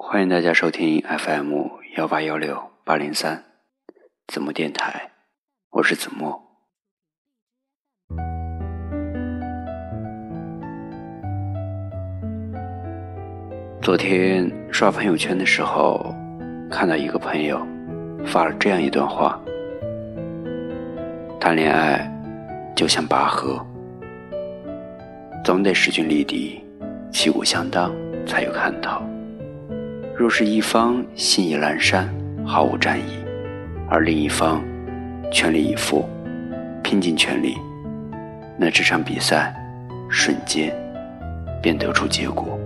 欢迎大家收听 FM 幺八幺六八零三子墨电台，我是子墨。昨天刷朋友圈的时候，看到一个朋友发了这样一段话：谈恋爱就像拔河，总得势均力敌，旗鼓相当，才有看头。若是一方心意阑珊，毫无战意，而另一方全力以赴，拼尽全力，那这场比赛瞬间便得出结果，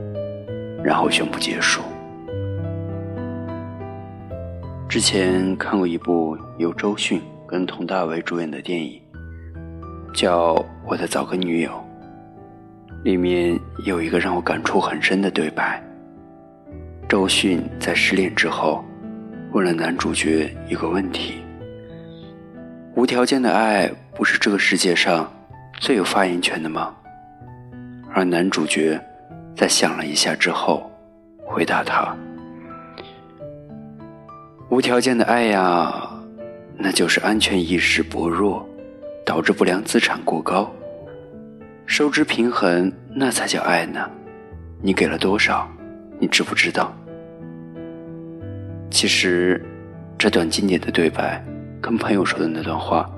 然后宣布结束。之前看过一部由周迅跟佟大为主演的电影，叫《我的早个女友》，里面有一个让我感触很深的对白。周迅在失恋之后，问了男主角一个问题：“无条件的爱不是这个世界上最有发言权的吗？”而男主角在想了一下之后，回答他：“无条件的爱呀，那就是安全意识薄弱，导致不良资产过高，收支平衡，那才叫爱呢。你给了多少，你知不知道？”其实，这段经典的对白，跟朋友说的那段话，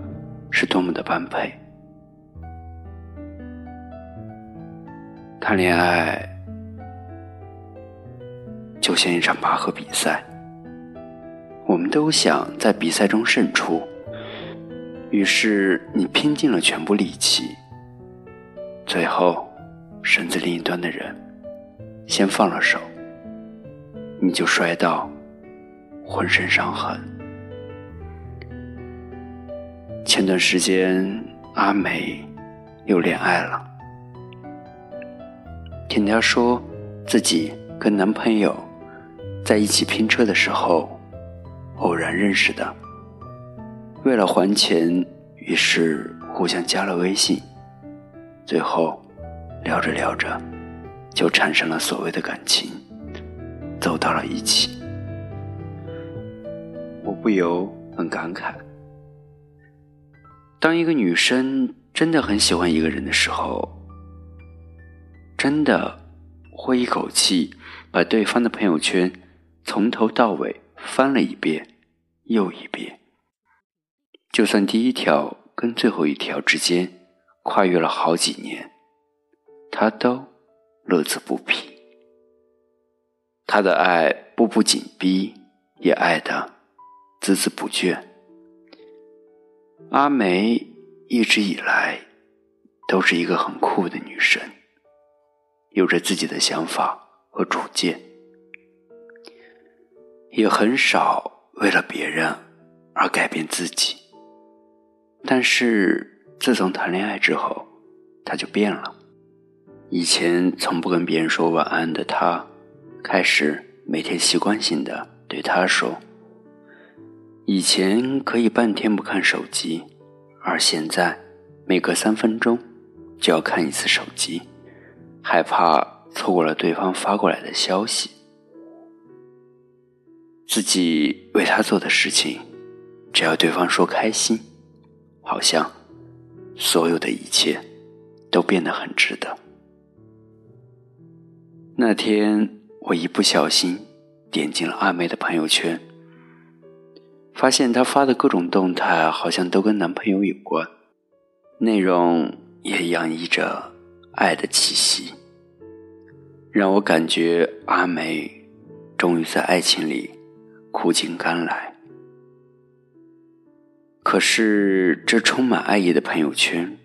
是多么的般配。谈恋爱就像一场拔河比赛，我们都想在比赛中胜出，于是你拼尽了全部力气，最后绳子另一端的人先放了手，你就摔到。浑身伤痕。前段时间，阿梅又恋爱了。听她说，自己跟男朋友在一起拼车的时候偶然认识的。为了还钱，于是互相加了微信。最后，聊着聊着，就产生了所谓的感情，走到了一起。不由很感慨：当一个女生真的很喜欢一个人的时候，真的会一口气把对方的朋友圈从头到尾翻了一遍又一遍，就算第一条跟最后一条之间跨越了好几年，她都乐此不疲。她的爱步步紧逼，也爱的。孜孜不倦。阿梅一直以来都是一个很酷的女生，有着自己的想法和主见，也很少为了别人而改变自己。但是自从谈恋爱之后，她就变了。以前从不跟别人说晚安的她，开始每天习惯性的对他说。以前可以半天不看手机，而现在每隔三分钟就要看一次手机，害怕错过了对方发过来的消息。自己为他做的事情，只要对方说开心，好像所有的一切都变得很值得。那天我一不小心点进了阿梅的朋友圈。发现她发的各种动态好像都跟男朋友有关，内容也洋溢着爱的气息，让我感觉阿梅终于在爱情里苦尽甘来。可是，这充满爱意的朋友圈，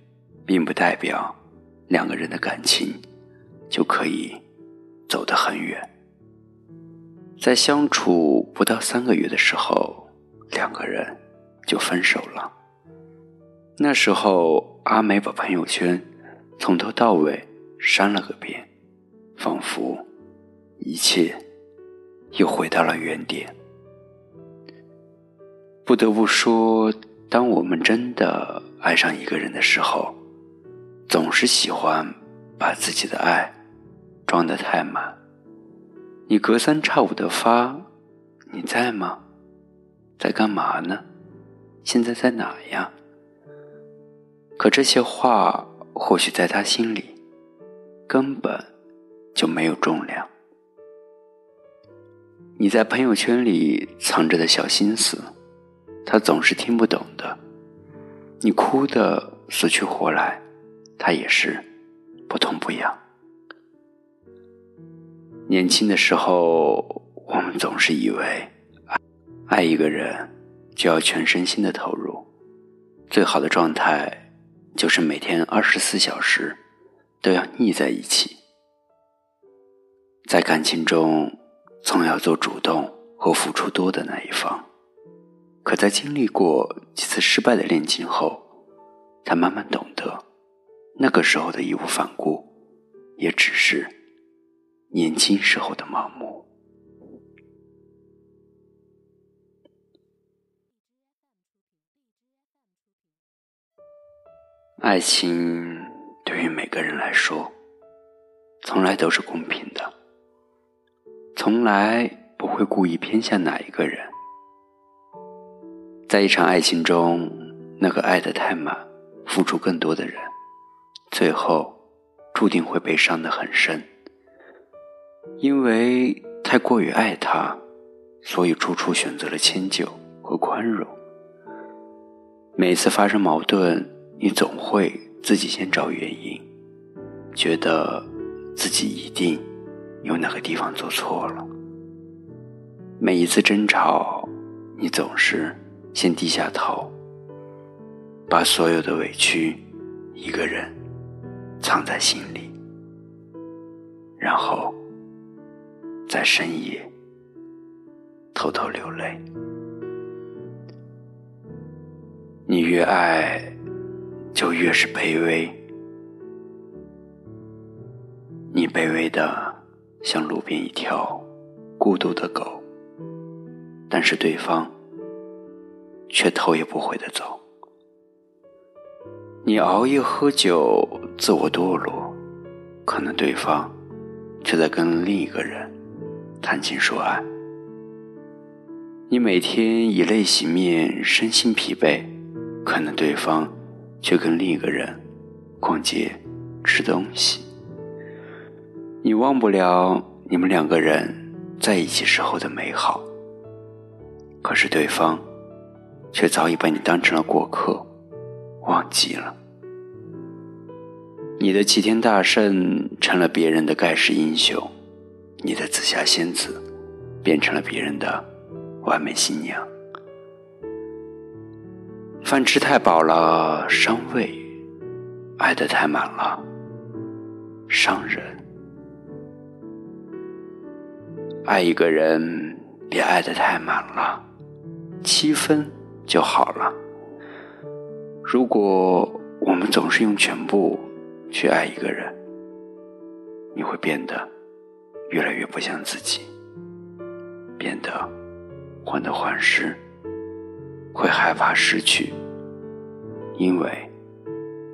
并不代表两个人的感情就可以走得很远。在相处不到三个月的时候。两个人就分手了。那时候，阿梅把朋友圈从头到尾删了个遍，仿佛一切又回到了原点。不得不说，当我们真的爱上一个人的时候，总是喜欢把自己的爱装得太满，你隔三差五的发，你在吗？在干嘛呢？现在在哪呀？可这些话，或许在他心里，根本就没有重量。你在朋友圈里藏着的小心思，他总是听不懂的。你哭的死去活来，他也是不痛不痒。年轻的时候，我们总是以为爱一个人就要全身心的投入，最好的状态就是每天二十四小时都要腻在一起。在感情中，总要做主动和付出多的那一方。可在经历过几次失败的恋情后，才慢慢懂得，那个时候的义无反顾，也只是。年轻时候的盲目，爱情对于每个人来说，从来都是公平的，从来不会故意偏向哪一个人。在一场爱情中，那个爱的太满、付出更多的人，最后注定会被伤得很深。因为太过于爱他，所以处处选择了迁就和宽容。每次发生矛盾，你总会自己先找原因，觉得自己一定有哪个地方做错了。每一次争吵，你总是先低下头，把所有的委屈一个人藏在心里，然后。在深夜偷偷流泪，你越爱，就越是卑微。你卑微的像路边一条孤独的狗，但是对方却头也不回的走。你熬夜喝酒，自我堕落，可能对方却在跟另一个人。谈情说爱，你每天以泪洗面，身心疲惫，可能对方却跟另一个人逛街、吃东西。你忘不了你们两个人在一起时候的美好，可是对方却早已把你当成了过客，忘记了。你的齐天大圣成了别人的盖世英雄。你的紫霞仙子变成了别人的完美新娘，饭吃太饱了伤胃，爱的太满了伤人。爱一个人别爱的太满了，七分就好了。如果我们总是用全部去爱一个人，你会变得。越来越不像自己，变得患得患失，会害怕失去，因为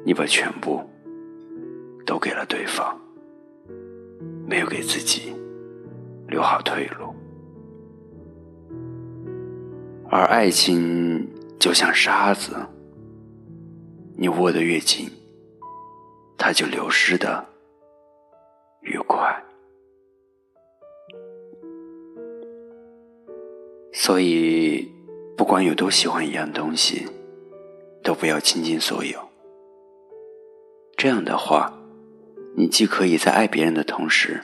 你把全部都给了对方，没有给自己留好退路。而爱情就像沙子，你握得越紧，它就流失的越快。所以，不管有多喜欢一样东西，都不要倾尽所有。这样的话，你既可以在爱别人的同时，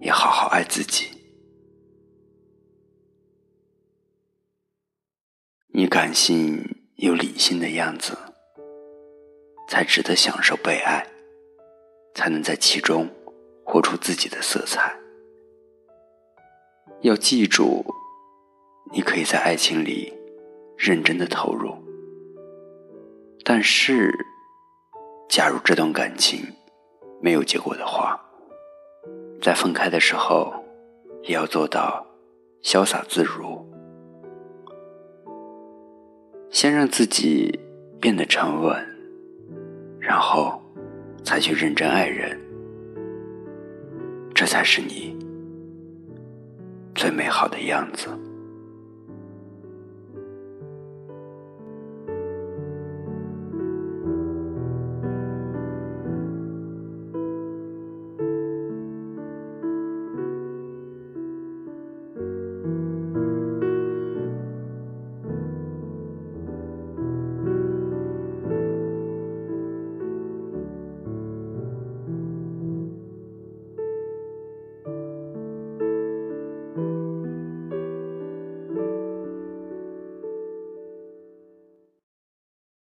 也好好爱自己。你感性又理性的样子，才值得享受被爱，才能在其中活出自己的色彩。要记住。你可以在爱情里认真的投入，但是，假如这段感情没有结果的话，在分开的时候也要做到潇洒自如，先让自己变得沉稳，然后才去认真爱人，这才是你最美好的样子。